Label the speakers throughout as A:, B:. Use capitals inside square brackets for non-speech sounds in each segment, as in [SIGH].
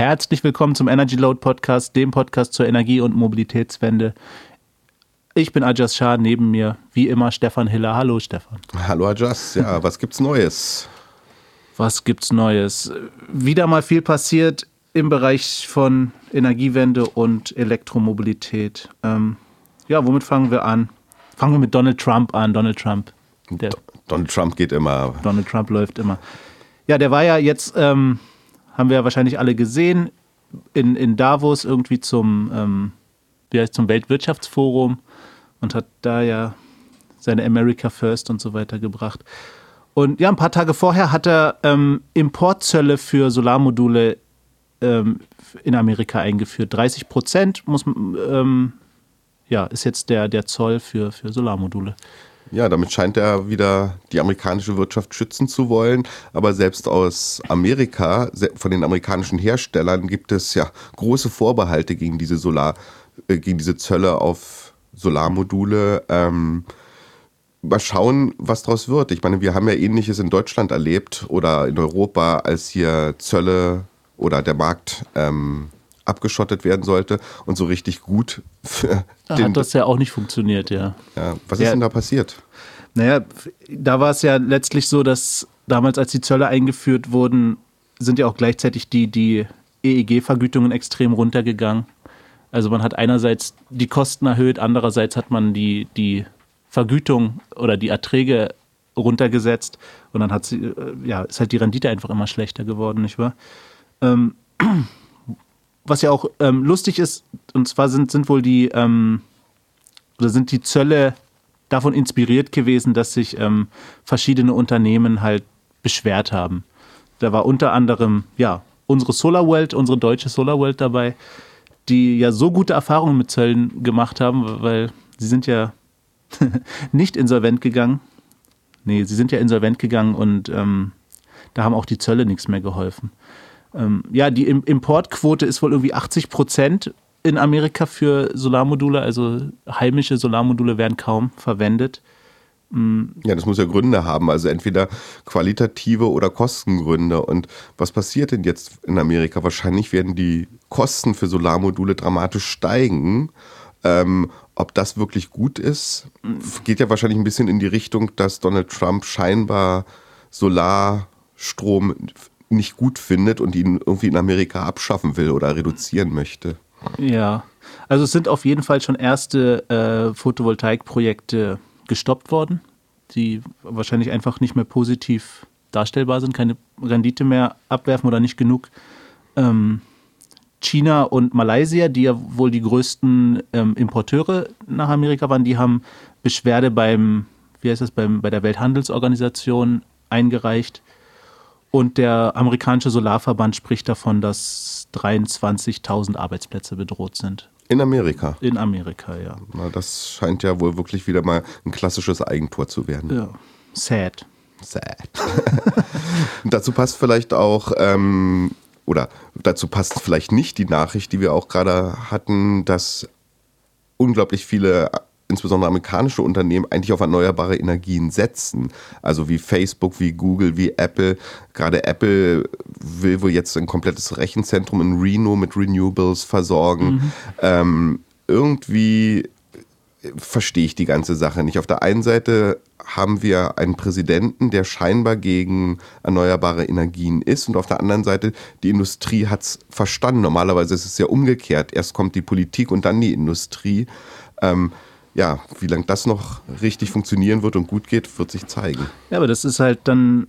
A: Herzlich willkommen zum Energy Load Podcast, dem Podcast zur Energie- und Mobilitätswende. Ich bin Ajas Shah, neben mir wie immer Stefan Hiller. Hallo Stefan.
B: Hallo Ajas, ja, was gibt's Neues?
A: Was gibt's Neues? Wieder mal viel passiert im Bereich von Energiewende und Elektromobilität. Ähm, ja, womit fangen wir an? Fangen wir mit Donald Trump an. Donald Trump.
B: Der Donald Trump geht immer.
A: Donald Trump läuft immer. Ja, der war ja jetzt, ähm, haben wir ja wahrscheinlich alle gesehen, in, in Davos irgendwie zum, ähm, wie heißt, zum Weltwirtschaftsforum und hat da ja seine America First und so weiter gebracht. Und ja, ein paar Tage vorher hat er ähm, Importzölle für Solarmodule ähm, in Amerika eingeführt. 30 Prozent muss, ähm, ja, ist jetzt der, der Zoll für, für Solarmodule.
B: Ja, damit scheint er wieder die amerikanische Wirtschaft schützen zu wollen. Aber selbst aus Amerika, von den amerikanischen Herstellern, gibt es ja große Vorbehalte gegen diese Solar, äh, gegen diese Zölle auf Solarmodule. Ähm, mal schauen, was daraus wird. Ich meine, wir haben ja Ähnliches in Deutschland erlebt oder in Europa, als hier Zölle oder der Markt ähm, abgeschottet werden sollte und so richtig gut
A: für da den, hat das ja auch nicht funktioniert, ja.
B: ja was ist ja, denn da passiert?
A: Naja, da war es ja letztlich so, dass damals, als die Zölle eingeführt wurden, sind ja auch gleichzeitig die, die EEG-Vergütungen extrem runtergegangen. Also man hat einerseits die Kosten erhöht, andererseits hat man die, die Vergütung oder die Erträge runtergesetzt und dann hat sie, äh, ja, ist halt die Rendite einfach immer schlechter geworden, nicht wahr? Ähm, [CLEARS THROAT] was ja auch ähm, lustig ist, und zwar sind, sind wohl die, ähm, oder sind die Zölle davon inspiriert gewesen, dass sich ähm, verschiedene Unternehmen halt beschwert haben. Da war unter anderem, ja, unsere SolarWorld, unsere deutsche SolarWorld dabei, die ja so gute Erfahrungen mit Zöllen gemacht haben, weil sie sind ja [LAUGHS] nicht insolvent gegangen. Nee, sie sind ja insolvent gegangen und ähm, da haben auch die Zölle nichts mehr geholfen. Ähm, ja, die Importquote ist wohl irgendwie 80 Prozent in Amerika für Solarmodule, also heimische Solarmodule werden kaum verwendet.
B: Mm. Ja, das muss ja Gründe haben, also entweder qualitative oder Kostengründe. Und was passiert denn jetzt in Amerika? Wahrscheinlich werden die Kosten für Solarmodule dramatisch steigen. Ähm, ob das wirklich gut ist, geht ja wahrscheinlich ein bisschen in die Richtung, dass Donald Trump scheinbar Solarstrom nicht gut findet und ihn irgendwie in Amerika abschaffen will oder reduzieren möchte.
A: Ja, also es sind auf jeden Fall schon erste äh, Photovoltaikprojekte gestoppt worden, die wahrscheinlich einfach nicht mehr positiv darstellbar sind, keine Rendite mehr abwerfen oder nicht genug. Ähm, China und Malaysia, die ja wohl die größten ähm, Importeure nach Amerika waren, die haben Beschwerde beim, wie heißt das, beim, bei der Welthandelsorganisation eingereicht und der amerikanische Solarverband spricht davon, dass 23.000 Arbeitsplätze bedroht sind.
B: In Amerika?
A: In Amerika, ja.
B: Na, das scheint ja wohl wirklich wieder mal ein klassisches Eigentor zu werden.
A: Ja. Sad.
B: Sad. [LAUGHS] dazu passt vielleicht auch, ähm, oder dazu passt vielleicht nicht die Nachricht, die wir auch gerade hatten, dass unglaublich viele insbesondere amerikanische Unternehmen eigentlich auf erneuerbare Energien setzen. Also wie Facebook, wie Google, wie Apple. Gerade Apple will wohl jetzt ein komplettes Rechenzentrum in Reno mit Renewables versorgen. Mhm. Ähm, irgendwie verstehe ich die ganze Sache nicht. Auf der einen Seite haben wir einen Präsidenten, der scheinbar gegen erneuerbare Energien ist und auf der anderen Seite die Industrie hat es verstanden. Normalerweise ist es ja umgekehrt. Erst kommt die Politik und dann die Industrie. Ähm, ja, wie lange das noch richtig funktionieren wird und gut geht, wird sich zeigen.
A: Ja, aber das ist halt dann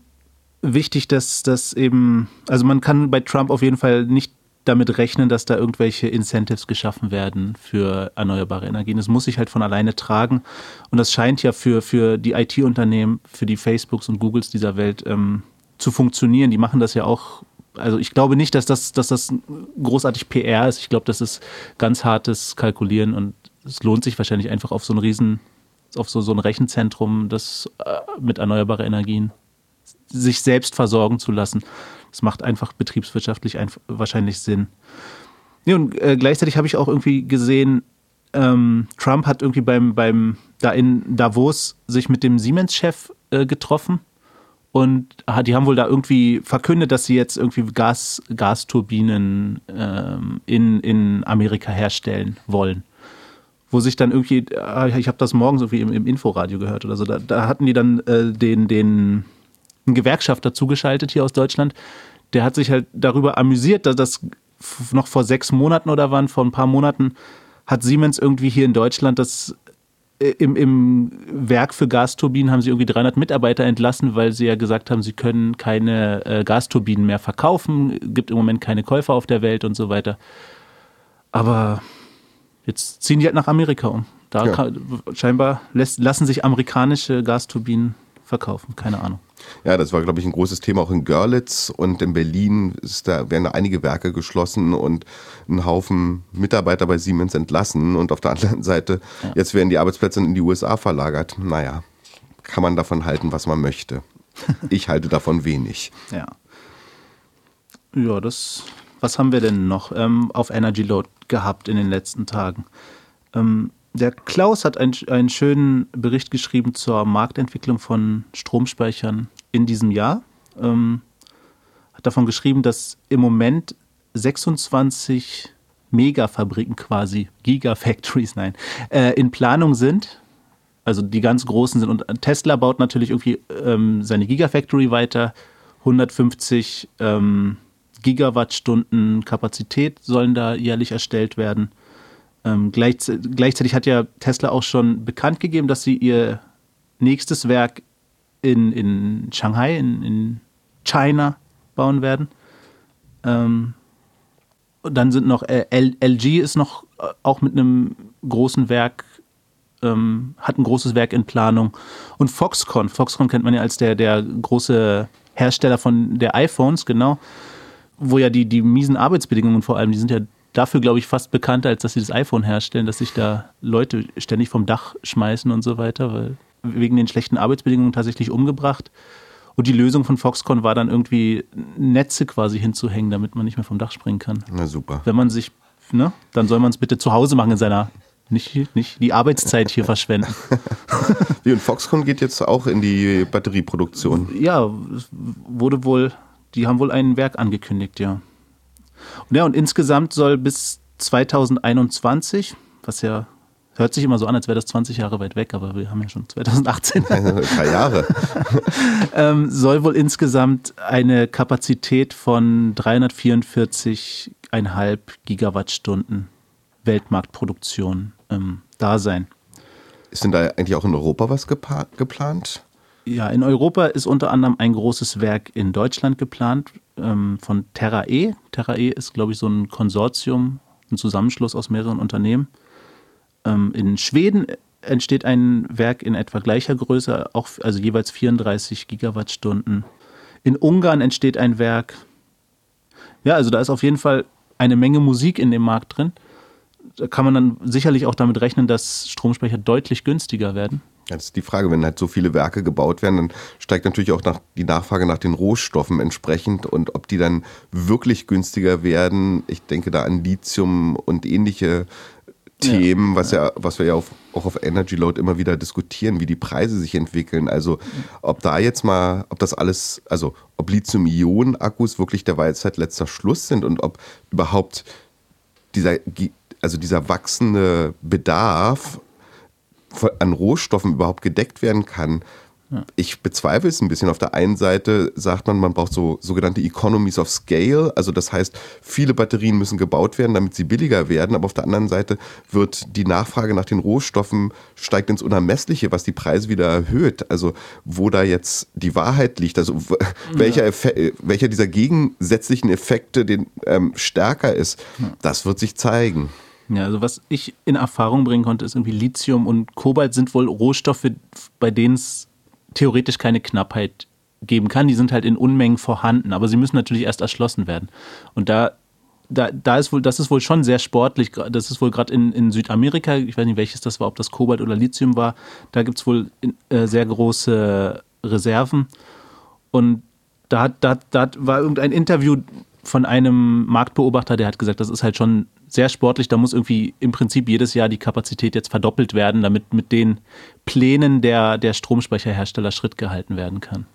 A: wichtig, dass das eben, also man kann bei Trump auf jeden Fall nicht damit rechnen, dass da irgendwelche Incentives geschaffen werden für erneuerbare Energien. Das muss sich halt von alleine tragen. Und das scheint ja für, für die IT-Unternehmen, für die Facebooks und Googles dieser Welt ähm, zu funktionieren. Die machen das ja auch. Also ich glaube nicht, dass das, dass das großartig PR ist. Ich glaube, das ist ganz hartes Kalkulieren und es lohnt sich wahrscheinlich einfach auf so ein Riesen, auf so, so ein Rechenzentrum, das äh, mit erneuerbaren Energien sich selbst versorgen zu lassen. Das macht einfach betriebswirtschaftlich einfach wahrscheinlich Sinn. Ja, und äh, gleichzeitig habe ich auch irgendwie gesehen, ähm, Trump hat irgendwie beim, beim da in Davos sich mit dem Siemens-Chef äh, getroffen Und die haben wohl da irgendwie verkündet, dass sie jetzt irgendwie Gas, Gasturbinen ähm, in, in Amerika herstellen wollen. Wo sich dann irgendwie, äh, ich habe das morgens irgendwie im, im, Inforadio gehört oder so, da, da hatten die dann äh, den, den einen Gewerkschafter zugeschaltet hier aus Deutschland. Der hat sich halt darüber amüsiert, dass das noch vor sechs Monaten oder wann, vor ein paar Monaten, hat Siemens irgendwie hier in Deutschland das äh, im, im Werk für Gasturbinen haben sie irgendwie 300 Mitarbeiter entlassen, weil sie ja gesagt haben, sie können keine äh, Gasturbinen mehr verkaufen, gibt im Moment keine Käufer auf der Welt und so weiter. Aber jetzt ziehen die halt nach Amerika um. Da ja. kann, scheinbar lässt, lassen sich amerikanische Gasturbinen verkaufen, keine Ahnung.
B: Ja, das war, glaube ich, ein großes Thema auch in Görlitz und in Berlin ist da, werden da einige Werke geschlossen und ein Haufen Mitarbeiter bei Siemens entlassen. Und auf der [LAUGHS] anderen Seite, ja. jetzt werden die Arbeitsplätze in die USA verlagert. Naja, kann man davon halten, was man möchte. [LAUGHS] Ich halte davon wenig.
A: Ja. Ja, das. Was haben wir denn noch ähm, auf Energy Load gehabt in den letzten Tagen? Ähm, der Klaus hat ein, einen schönen Bericht geschrieben zur Marktentwicklung von Stromspeichern in diesem Jahr. Ähm, hat davon geschrieben, dass im Moment 26 Megafabriken quasi, Gigafactories, nein, äh, in Planung sind. Also die ganz großen sind. Und Tesla baut natürlich irgendwie ähm, seine Gigafactory weiter. 150 ähm, Gigawattstunden Kapazität sollen da jährlich erstellt werden. Ähm, gleichz gleichzeitig hat ja Tesla auch schon bekannt gegeben, dass sie ihr nächstes Werk in, in Shanghai, in, in China bauen werden. Ähm, und dann sind noch äh, LG ist noch äh, auch mit einem großen Werk, ähm, hat ein großes Werk in Planung. Und Foxconn, Foxconn kennt man ja als der, der große Hersteller von der iPhones, genau, wo ja die, die miesen Arbeitsbedingungen vor allem, die sind ja dafür, glaube ich, fast bekannter, als dass sie das iPhone herstellen, dass sich da Leute ständig vom Dach schmeißen und so weiter, weil wegen den schlechten Arbeitsbedingungen tatsächlich umgebracht. Und die Lösung von Foxconn war dann irgendwie Netze quasi hinzuhängen, damit man nicht mehr vom Dach springen kann.
B: Na super.
A: Wenn man sich, ne, dann soll man es bitte zu Hause machen in seiner nicht, nicht die Arbeitszeit hier verschwenden. [LAUGHS]
B: Wie und Foxconn geht jetzt auch in die Batterieproduktion.
A: Ja, wurde wohl, die haben wohl ein Werk angekündigt, ja. Und ja, und insgesamt soll bis 2021, was ja hört sich immer so an, als wäre das 20 Jahre weit weg, aber wir haben ja schon 2018. [LAUGHS]
B: Drei Jahre. [LAUGHS]
A: ähm, soll wohl insgesamt eine Kapazität von 344,5 Gigawattstunden Weltmarktproduktion ähm, da sein.
B: Ist denn da eigentlich auch in Europa was geplant?
A: Ja, in Europa ist unter anderem ein großes Werk in Deutschland geplant ähm, von TerraE. TerraE ist, glaube ich, so ein Konsortium, ein Zusammenschluss aus mehreren Unternehmen. Ähm, in Schweden entsteht ein Werk in etwa gleicher Größe, auch, also jeweils 34 Gigawattstunden. In Ungarn entsteht ein Werk. Ja, also da ist auf jeden Fall eine Menge Musik in dem Markt drin. Da kann man dann sicherlich auch damit rechnen, dass Stromspeicher deutlich günstiger werden.
B: Das ist die Frage, wenn halt so viele Werke gebaut werden, dann steigt natürlich auch nach, die Nachfrage nach den Rohstoffen entsprechend und ob die dann wirklich günstiger werden. Ich denke da an Lithium und ähnliche Themen, ja, was ja, was wir ja auf, auch auf Energy Load immer wieder diskutieren, wie die Preise sich entwickeln. Also ob da jetzt mal, ob das alles, also ob Lithium-Ionen-Akkus wirklich der Weisheit letzter Schluss sind und ob überhaupt dieser, also dieser wachsende Bedarf an Rohstoffen überhaupt gedeckt werden kann. Ich bezweifle es ein bisschen. Auf der einen Seite sagt man, man braucht so sogenannte Economies of Scale. Also das heißt, viele Batterien müssen gebaut werden, damit sie billiger werden. Aber auf der anderen Seite wird die Nachfrage nach den Rohstoffen steigt ins Unermessliche, was die Preise wieder erhöht. Also wo da jetzt die Wahrheit liegt, also welcher, Effekt, welcher dieser gegensätzlichen Effekte den, ähm, stärker ist, das wird sich zeigen.
A: Ja, also was ich in Erfahrung bringen konnte, ist irgendwie Lithium und Kobalt sind wohl Rohstoffe, bei denen es theoretisch keine Knappheit geben kann. Die sind halt in Unmengen vorhanden, aber sie müssen natürlich erst erschlossen werden. Und da, da, da ist wohl, das ist wohl schon sehr sportlich. Das ist wohl gerade in, in Südamerika, ich weiß nicht, welches das war, ob das Kobalt oder Lithium war, da gibt es wohl äh, sehr große Reserven. Und da, da, da war irgendein Interview von einem Marktbeobachter, der hat gesagt, das ist halt schon sehr sportlich. Da muss irgendwie im Prinzip jedes Jahr die Kapazität jetzt verdoppelt werden, damit mit den Plänen der, der Stromspeicherhersteller Schritt gehalten werden kann.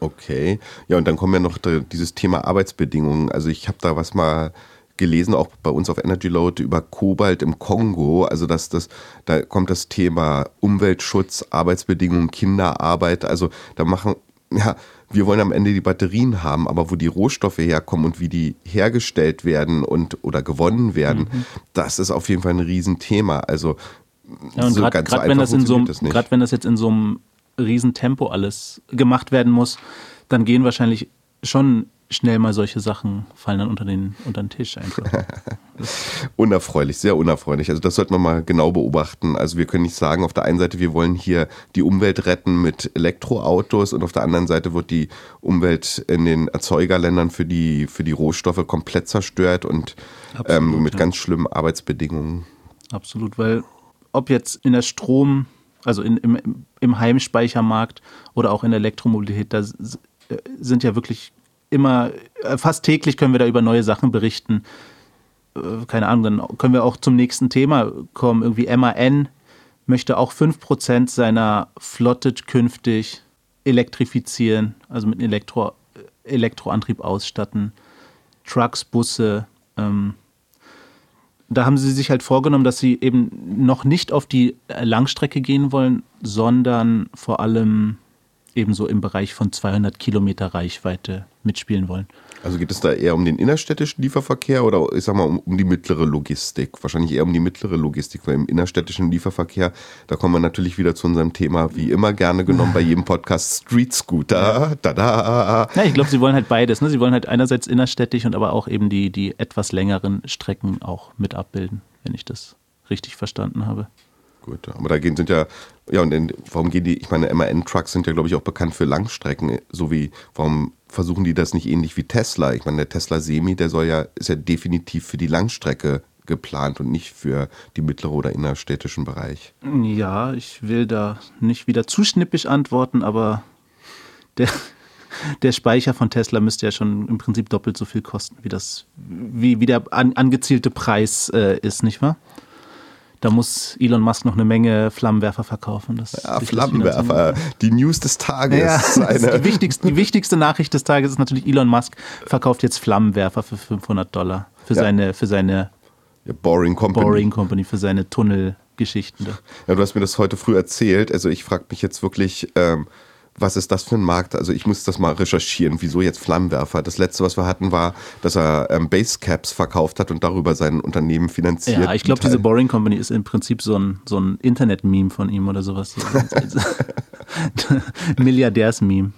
B: Okay. Ja, und dann kommen ja noch dieses Thema Arbeitsbedingungen. Also ich habe da was mal gelesen, auch bei uns auf Energy Load über Kobalt im Kongo. Also dass das, da kommt das Thema Umweltschutz, Arbeitsbedingungen, Kinderarbeit. Also da machen, ja, wir wollen am Ende die Batterien haben, aber wo die Rohstoffe herkommen und wie die hergestellt werden und oder gewonnen werden, mhm. das ist auf jeden Fall ein Riesenthema. Also
A: ja, und so gerade so wenn das in so gerade wenn das jetzt in so einem Riesentempo alles gemacht werden muss, dann gehen wahrscheinlich schon schnell mal solche Sachen fallen dann unter den, unter den Tisch einfach. [LAUGHS]
B: unerfreulich, sehr unerfreulich. Also das sollte man mal genau beobachten. Also wir können nicht sagen, auf der einen Seite, wir wollen hier die Umwelt retten mit Elektroautos und auf der anderen Seite wird die Umwelt in den Erzeugerländern für die, für die Rohstoffe komplett zerstört und Absolut, ähm, mit ja. ganz schlimmen Arbeitsbedingungen.
A: Absolut, weil ob jetzt in der Strom, also in, im, im Heimspeichermarkt oder auch in der Elektromobilität, da sind ja wirklich immer, äh, fast täglich können wir da über neue Sachen berichten. Äh, keine Ahnung, dann können wir auch zum nächsten Thema kommen. Irgendwie MAN möchte auch 5% seiner Flotte künftig elektrifizieren, also mit Elektro, Elektroantrieb ausstatten. Trucks, Busse. Ähm, da haben sie sich halt vorgenommen, dass sie eben noch nicht auf die Langstrecke gehen wollen, sondern vor allem ebenso im Bereich von 200 Kilometer Reichweite mitspielen wollen.
B: Also geht es da eher um den innerstädtischen Lieferverkehr oder ich sag mal um, um, die mittlere Logistik? Wahrscheinlich eher um die mittlere Logistik, weil im innerstädtischen Lieferverkehr, da kommen wir natürlich wieder zu unserem Thema, wie immer gerne genommen bei jedem Podcast, Street Scooter. Da, da.
A: Ja, ich glaube, sie wollen halt beides. Ne? Sie wollen halt einerseits innerstädtisch und aber auch eben die, die etwas längeren Strecken auch mit abbilden, wenn ich das richtig verstanden habe.
B: Gut, aber da gehen sind ja, ja, und in, warum gehen die, ich meine, MAN-Trucks sind ja, glaube ich, auch bekannt für Langstrecken, so wie, warum versuchen die das nicht ähnlich wie Tesla? Ich meine, der Tesla Semi, der soll ja, ist ja definitiv für die Langstrecke geplant und nicht für die mittlere oder innerstädtischen Bereich.
A: Ja, ich will da nicht wieder zu schnippisch antworten, aber der, der Speicher von Tesla müsste ja schon im Prinzip doppelt so viel kosten, wie das, wie, wie der an, angezielte Preis äh, ist, nicht wahr? Da muss Elon Musk noch eine Menge Flammenwerfer verkaufen.
B: Das ja, Flammenwerfer, die News des Tages.
A: Ja, die, wichtigste, die wichtigste Nachricht des Tages ist natürlich, Elon Musk verkauft jetzt Flammenwerfer für 500 Dollar. Für ja. seine, für seine
B: Boring Company.
A: Boring Company, für seine Tunnelgeschichten.
B: Ja, du hast mir das heute früh erzählt. Also ich frage mich jetzt wirklich, ähm, was ist das für ein Markt? Also ich muss das mal recherchieren, wieso jetzt Flammenwerfer? Das letzte, was wir hatten, war, dass er ähm, Basecaps verkauft hat und darüber sein Unternehmen finanziert.
A: Ja, ich glaube, diese Boring Company ist im Prinzip so ein, so ein Internet-Meme von ihm oder sowas. [LAUGHS] [LAUGHS] Milliardärs-Meme.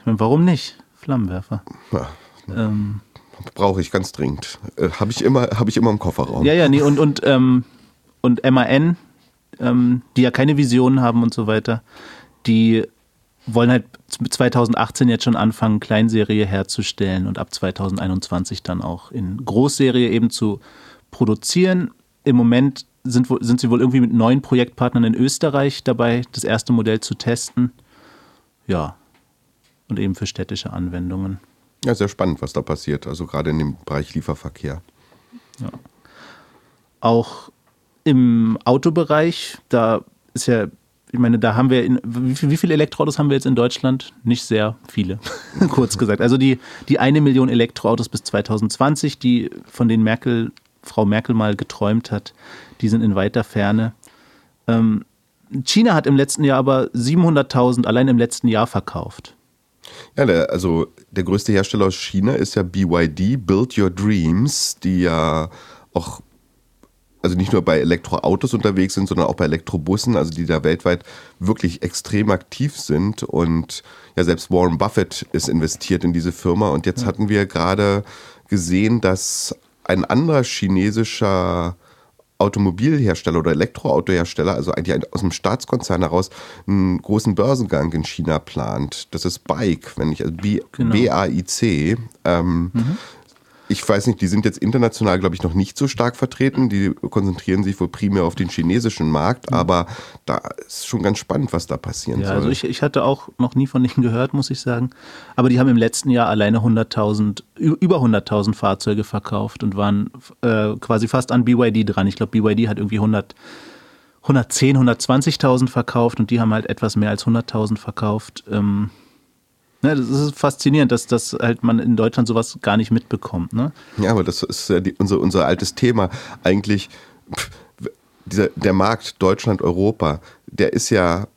A: Ich meine, warum nicht? Flammenwerfer. Ja.
B: Ähm, Brauche ich ganz dringend. Äh, Habe ich, immer, hab ich immer im Kofferraum.
A: Ja, ja, nee, und, und, ähm, und MAN ähm, die ja keine Visionen haben und so weiter, die wollen halt 2018 jetzt schon anfangen, Kleinserie herzustellen und ab 2021 dann auch in Großserie eben zu produzieren. Im Moment sind, sind sie wohl irgendwie mit neun Projektpartnern in Österreich dabei, das erste Modell zu testen. Ja, und eben für städtische Anwendungen.
B: Ja, sehr spannend, was da passiert, also gerade in dem Bereich Lieferverkehr.
A: Ja. Auch im Autobereich, da ist ja, ich meine, da haben wir, in, wie, wie viele Elektroautos haben wir jetzt in Deutschland? Nicht sehr viele, [LAUGHS] kurz gesagt. Also die, die eine Million Elektroautos bis 2020, die von denen Merkel, Frau Merkel mal geträumt hat, die sind in weiter Ferne. Ähm, China hat im letzten Jahr aber 700.000 allein im letzten Jahr verkauft.
B: Ja, der, also der größte Hersteller aus China ist ja BYD, Build Your Dreams, die ja auch also nicht nur bei Elektroautos unterwegs sind, sondern auch bei Elektrobussen, also die da weltweit wirklich extrem aktiv sind. Und ja, selbst Warren Buffett ist investiert in diese Firma. Und jetzt hatten wir gerade gesehen, dass ein anderer chinesischer Automobilhersteller oder Elektroautohersteller, also eigentlich aus dem Staatskonzern heraus, einen großen Börsengang in China plant. Das ist Bike, wenn ich, also B-A-I-C. Genau. Ähm, mhm ich weiß nicht, die sind jetzt international, glaube ich, noch nicht so stark vertreten. Die konzentrieren sich wohl primär auf den chinesischen Markt, mhm. aber da ist schon ganz spannend, was da passieren ja, soll.
A: Also ich, ich hatte auch noch nie von denen gehört, muss ich sagen. Aber die haben im letzten Jahr alleine 100.000, über 100.000 Fahrzeuge verkauft und waren äh, quasi fast an BYD dran. Ich glaube, BYD hat irgendwie 100 110, 120.000 verkauft und die haben halt etwas mehr als 100.000 verkauft. Ähm, ne, das ist faszinierend, dass, dass halt man in Deutschland sowas gar nicht mitbekommt. Ne?
B: Ja, aber das ist ja die, unser, unser altes Thema. Eigentlich, pff, dieser, der Markt Deutschland, Europa, der ist ja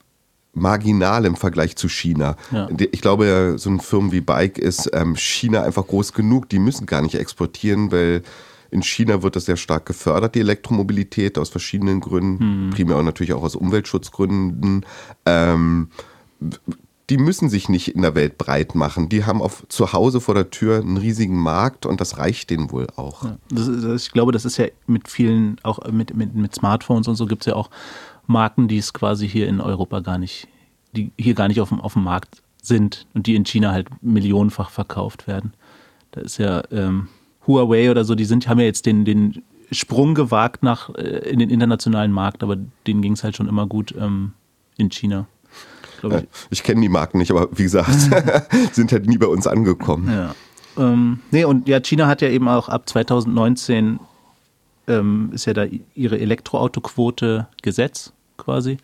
B: marginal im Vergleich zu China.
A: Ja.
B: Ich glaube, so ein Firmen wie Bike ist ähm, China einfach groß genug. Die müssen gar nicht exportieren, weil in China wird das sehr stark gefördert, die Elektromobilität, aus verschiedenen Gründen, primär auch natürlich auch aus Umweltschutzgründen. Ähm, die müssen sich nicht in der Welt breit machen. Die haben auf, zu Hause vor der Tür einen riesigen Markt und das reicht denen wohl auch.
A: Ja, das ist, ich glaube, das ist ja mit vielen, auch mit, mit, mit Smartphones und so gibt es ja auch Marken, die es quasi hier in Europa gar nicht, die hier gar nicht auf dem, auf dem Markt sind und die in China halt millionenfach verkauft werden. Da ist ja ähm, Huawei oder so, die sind, haben ja jetzt den, den Sprung gewagt nach äh, in den internationalen Markt, aber denen ging es halt schon immer gut ähm, in China.
B: Ich, ja, ich kenne die Marken nicht, aber wie gesagt, [LAUGHS] sind halt nie bei uns angekommen.
A: Ja. Ähm, nee, und ja, China hat ja eben auch ab 2019 ähm, ist ja da ihre Elektroautoquote Gesetz quasi.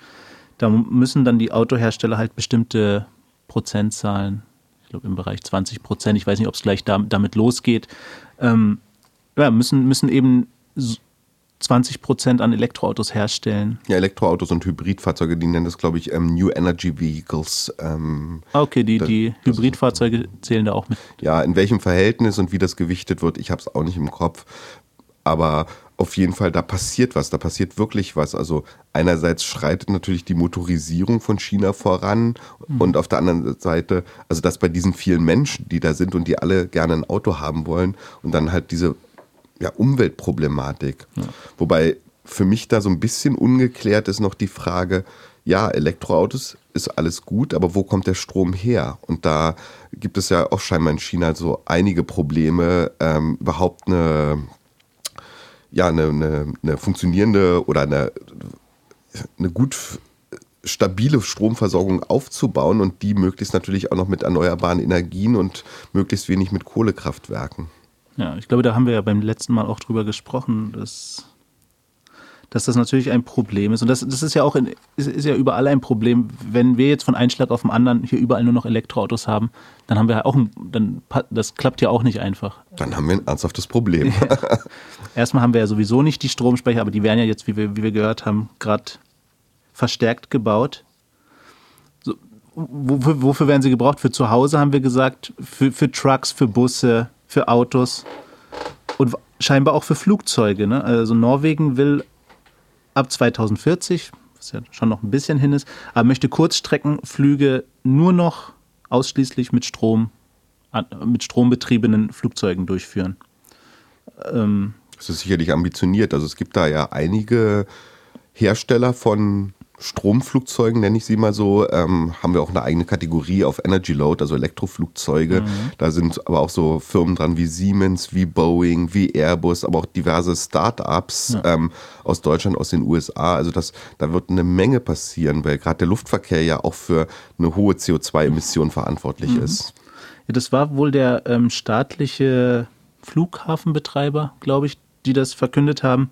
A: Da müssen dann die Autohersteller halt bestimmte Prozentzahlen, ich glaube im Bereich 20 Prozent, ich weiß nicht, ob es gleich da, damit losgeht, ähm, ja, müssen, müssen eben 20 Prozent an Elektroautos herstellen.
B: Ja, Elektroautos und Hybridfahrzeuge, die nennen das, glaube ich, ähm, New Energy Vehicles. Ähm,
A: ah, okay, die, die Hybridfahrzeuge zählen da auch mit.
B: Ja, in welchem Verhältnis und wie das gewichtet wird, ich habe es auch nicht im Kopf. Aber auf jeden Fall, da passiert was, da passiert wirklich was. Also einerseits schreitet natürlich die Motorisierung von China voran mhm. und auf der anderen Seite, also dass bei diesen vielen Menschen, die da sind und die alle gerne ein Auto haben wollen und dann halt diese ja, Umweltproblematik. Ja. Wobei für mich da so ein bisschen ungeklärt ist noch die Frage, ja, Elektroautos ist alles gut, aber wo kommt der Strom her? Und da gibt es ja auch scheinbar in China so einige Probleme, ähm, überhaupt eine ja, eine, eine, eine funktionierende oder eine, eine gut stabile Stromversorgung aufzubauen und die möglichst natürlich auch noch mit erneuerbaren Energien und möglichst wenig mit Kohlekraftwerken.
A: Ja, ich glaube, da haben wir ja beim letzten Mal auch drüber gesprochen, dass dass das natürlich ein Problem ist. Und das, das ist ja auch in, ist, ist, ja überall ein Problem. Wenn wir jetzt von einem Schlag auf den anderen hier überall nur noch Elektroautos haben, dann haben wir auch ein, dann das klappt ja auch nicht einfach.
B: Dann haben wir ein ernsthaftes Problem. [LAUGHS]
A: Erstmal haben wir ja sowieso nicht die Stromspeicher, aber die werden ja jetzt, wie wir, wie wir gehört haben, gerade verstärkt gebaut. Wofür werden sie gebraucht? Für zu Hause haben wir gesagt, für, für Trucks, für Busse, für Autos und scheinbar auch für Flugzeuge. Ne? Also Norwegen will ab 2040, was ja schon noch ein bisschen hin ist, aber möchte Kurzstreckenflüge nur noch ausschließlich mit Strom, mit strombetriebenen Flugzeugen durchführen.
B: Ähm, das ist sicherlich ambitioniert. Also es gibt da ja einige Hersteller von Stromflugzeugen, nenne ich sie mal so, ähm, haben wir auch eine eigene Kategorie auf Energy Load, also Elektroflugzeuge. Mhm. Da sind aber auch so Firmen dran wie Siemens, wie Boeing, wie Airbus, aber auch diverse Start-ups ja. ähm, aus Deutschland, aus den USA. Also das, da wird eine Menge passieren, weil gerade der Luftverkehr ja auch für eine hohe CO2-Emission verantwortlich mhm. ist.
A: Ja, das war wohl der ähm, staatliche Flughafenbetreiber, glaube ich, die das verkündet haben.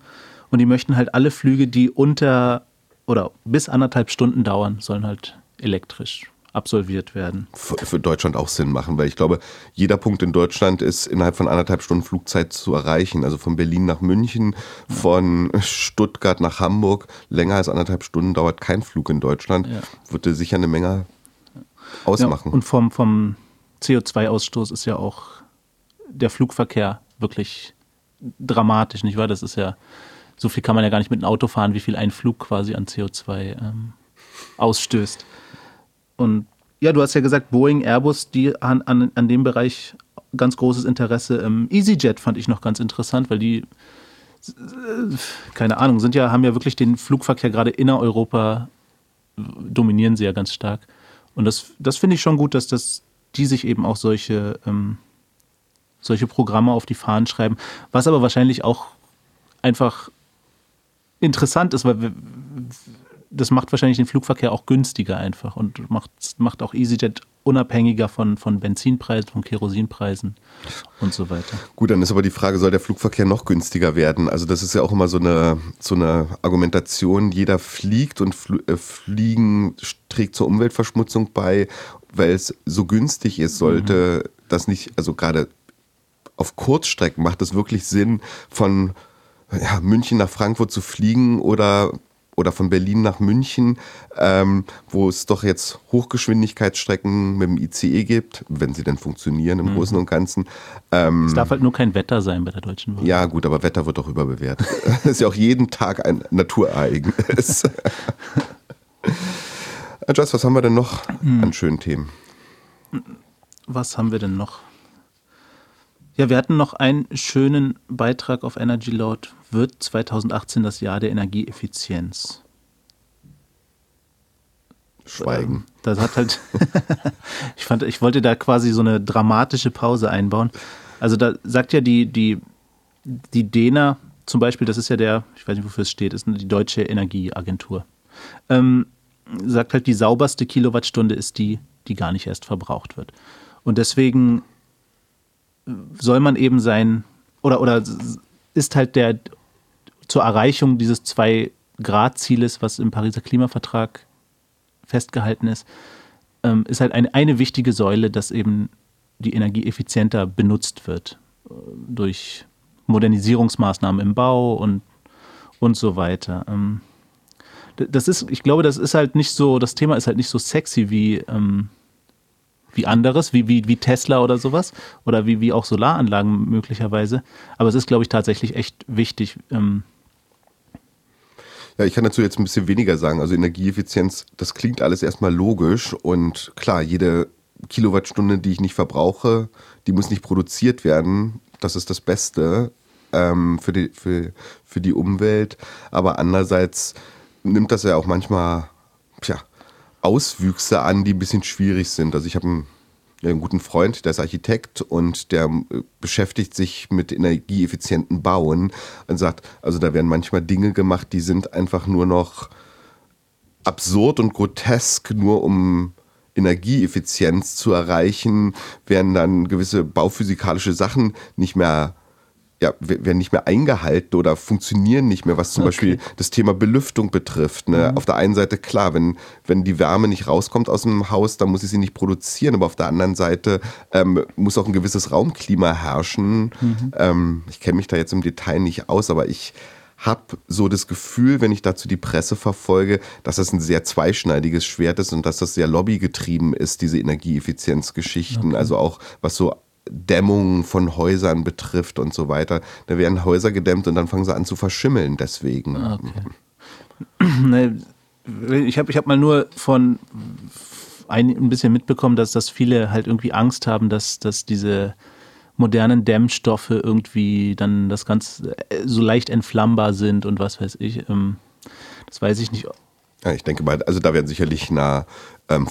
A: Und die möchten halt alle Flüge, die unter oder bis anderthalb Stunden dauern, sollen halt elektrisch absolviert werden.
B: Für, Deutschland auch Sinn machen, weil ich glaube, jeder Punkt in Deutschland ist innerhalb von anderthalb Stunden Flugzeit zu erreichen. Also von Berlin nach München, von Stuttgart nach Hamburg. Länger als anderthalb Stunden dauert kein Flug in Deutschland. Ja. Würde sicher eine Menge ausmachen.
A: Ja, und vom, vom CO2-Ausstoß ist ja auch der Flugverkehr wirklich dramatisch, nicht wahr? Das ist ja so viel kann man ja gar nicht mit einem Auto fahren, wie viel ein Flug quasi an CO2 ähm, ausstößt. Und ja, du hast ja gesagt, Boeing, Airbus, die an, an, an dem Bereich ganz großes Interesse. Ähm, EasyJet fand ich noch ganz interessant, weil die, äh, keine Ahnung, sind ja, haben ja wirklich den Flugverkehr gerade innereuropa dominieren sie ja ganz stark. Und das, das finde ich schon gut, dass das, die sich eben auch solche, ähm, solche Programme auf die Fahnen schreiben. Was aber wahrscheinlich auch einfach interessant ist, weil das macht wahrscheinlich den Flugverkehr auch günstiger einfach und macht, macht auch EasyJet unabhängiger von, von Benzinpreisen, von Kerosinpreisen und so weiter.
B: Gut, dann ist aber die Frage, soll der Flugverkehr noch günstiger werden? Also das ist ja auch immer so eine, so eine Argumentation, jeder fliegt und Fl äh, Fliegen trägt zur Umweltverschmutzung bei, weil es so günstig ist, sollte mhm. das nicht, also gerade auf Kurzstrecken macht es wirklich Sinn, von ja, München nach Frankfurt zu fliegen oder oder von Berlin nach München, ähm, wo es doch jetzt Hochgeschwindigkeitsstrecken mit dem ICE gibt, wenn sie denn funktionieren im mhm. Großen und Ganzen.
A: Ähm, es darf halt nur kein Wetter sein bei der Deutschen
B: Bahn. Ja, gut, aber Wetter wird doch überbewertet. [LAUGHS] Es ist ja auch jeden Tag ein Naturereignis. [LAUGHS] Just, was haben wir denn noch mhm. an schönen Themen?
A: Was haben wir denn noch? Ja, wir hatten noch einen schönen Beitrag auf Energy Load. Wird 2018 das Jahr der Energieeffizienz?
B: Schweigen.
A: Das hat halt. [LAUGHS] ich fand, ich wollte da quasi so eine dramatische Pause einbauen. Also da sagt ja die, die, die DENA zum Beispiel, das ist ja der, ich weiß nicht, wofür es steht, ist die Deutsche Energieagentur. Ähm, sagt halt, die sauberste Kilowattstunde ist die, die gar nicht erst verbraucht wird. Und deswegen soll man eben sein, oder, oder ist halt der zur Erreichung dieses Zwei-Grad-Zieles, was im Pariser Klimavertrag festgehalten ist, ähm, ist halt eine, eine wichtige Säule, dass eben die Energie effizienter benutzt wird äh, durch Modernisierungsmaßnahmen im Bau und, und so weiter. Ähm, das ist, ich glaube, das ist halt nicht so, das Thema ist halt nicht so sexy wie, ähm, wie anderes, wie, wie, wie Tesla oder sowas oder wie, wie auch Solaranlagen möglicherweise. Aber es ist, glaube ich, tatsächlich echt wichtig. Ähm
B: ja, ich kann dazu jetzt ein bisschen weniger sagen. Also Energieeffizienz, das klingt alles erstmal logisch und klar, jede Kilowattstunde, die ich nicht verbrauche, die muss nicht produziert werden. Das ist das Beste ähm, für, die, für, für die Umwelt. Aber andererseits nimmt das ja auch manchmal, tja, Auswüchse an, die ein bisschen schwierig sind. Also ich habe einen, einen, guten Freund, der ist Architekt und der äh, beschäftigt sich mit energieeffizienten Bauen und sagt, also da werden manchmal Dinge gemacht, die sind einfach nur noch absurd und grotesk, nur um Energieeffizienz zu erreichen, werden dann gewisse bauphysikalische Sachen nicht mehr ja, werden nicht mehr eingehalten oder funktionieren nicht mehr, was zum okay. Beispiel das Thema Belüftung betrifft. Ne? Mhm. Auf der einen Seite, klar, wenn, wenn die Wärme nicht rauskommt aus dem Haus, dann muss ich sie nicht produzieren, aber auf der anderen Seite ähm, muss auch ein gewisses Raumklima herrschen. Mhm. Ähm, ich kenne mich da jetzt im Detail nicht aus, aber ich habe so das Gefühl, wenn ich dazu die Presse verfolge, dass das ein sehr zweischneidiges Schwert ist und dass das sehr lobbygetrieben ist, diese Energieeffizienzgeschichten. Okay. Also auch was so Dämmung von Häusern betrifft und so weiter. Da werden Häuser gedämmt und dann fangen sie an zu verschimmeln deswegen. Ah,
A: okay. [CLEARS THROAT] ich habe ich hab mal nur von ein, ein bisschen mitbekommen, dass, dass viele halt irgendwie Angst haben, dass, dass diese modernen Dämmstoffe irgendwie dann das Ganze äh, so leicht entflammbar sind und was weiß ich. Ähm, das weiß ich nicht.
B: Ja, ich denke mal, also da werden sicherlich na, ähm,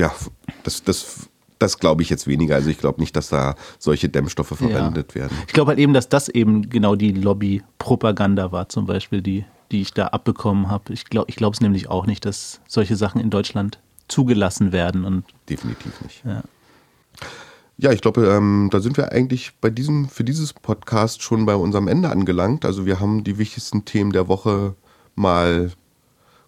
B: ja, das, das das glaube ich jetzt weniger. Also ich glaube nicht, dass da solche Dämmstoffe verwendet ja. werden.
A: Ich glaube halt eben, dass das eben genau die Lobby-Propaganda war, zum Beispiel, die, die ich da abbekommen habe. Ich glaube ich es nämlich auch nicht, dass solche Sachen in Deutschland zugelassen werden. Und,
B: Definitiv nicht. Ja. Ja, ich glaube, ähm, da sind wir eigentlich bei diesem, für dieses Podcast schon bei unserem Ende angelangt. Also wir haben die wichtigsten Themen der Woche mal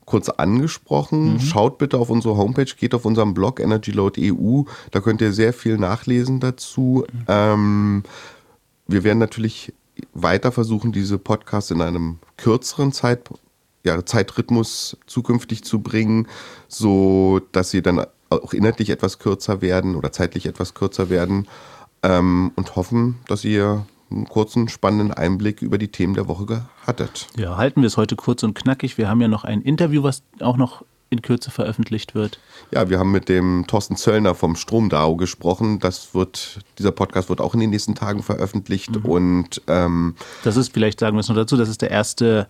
B: kurz angesprochen. Mhm. Schaut bitte auf unsere Homepage, geht auf unserem Blog EnergyLoad.eu, da könnt ihr sehr viel nachlesen dazu. Mhm. Ähm, wir werden natürlich weiter versuchen, diese Podcasts in einem kürzeren Zeit, ja, Zeitrhythmus zukünftig zu bringen, so dass sie dann auch inhaltlich etwas kürzer werden oder zeitlich etwas kürzer werden ähm, und hoffen, dass ihr einen kurzen, spannenden Einblick über die Themen der Woche hattet.
A: Ja, halten wir es heute kurz und knackig. Wir haben ja noch ein Interview, was auch noch in Kürze veröffentlicht wird.
B: Ja, wir haben mit dem Thorsten Zöllner vom Stromdao gesprochen. Das wird, dieser Podcast wird auch in den nächsten Tagen veröffentlicht. Mhm. Und ähm,
A: das ist, vielleicht sagen wir es noch dazu, das ist der erste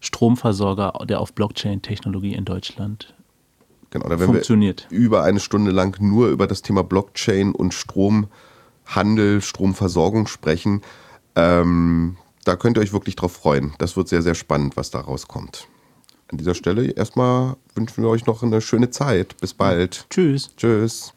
A: Stromversorger, der auf Blockchain-Technologie in Deutschland
B: genau, da funktioniert. Wir über eine Stunde lang nur über das Thema Blockchain und Strom Handel, Stromversorgung sprechen. Ähm, da könnt ihr euch wirklich drauf freuen. Das wird sehr, sehr spannend, was da rauskommt. an dieser Stelle erstmal wünschen wir euch noch eine schöne Zeit. Bis bald.
A: Tschüss.
B: Tschüss.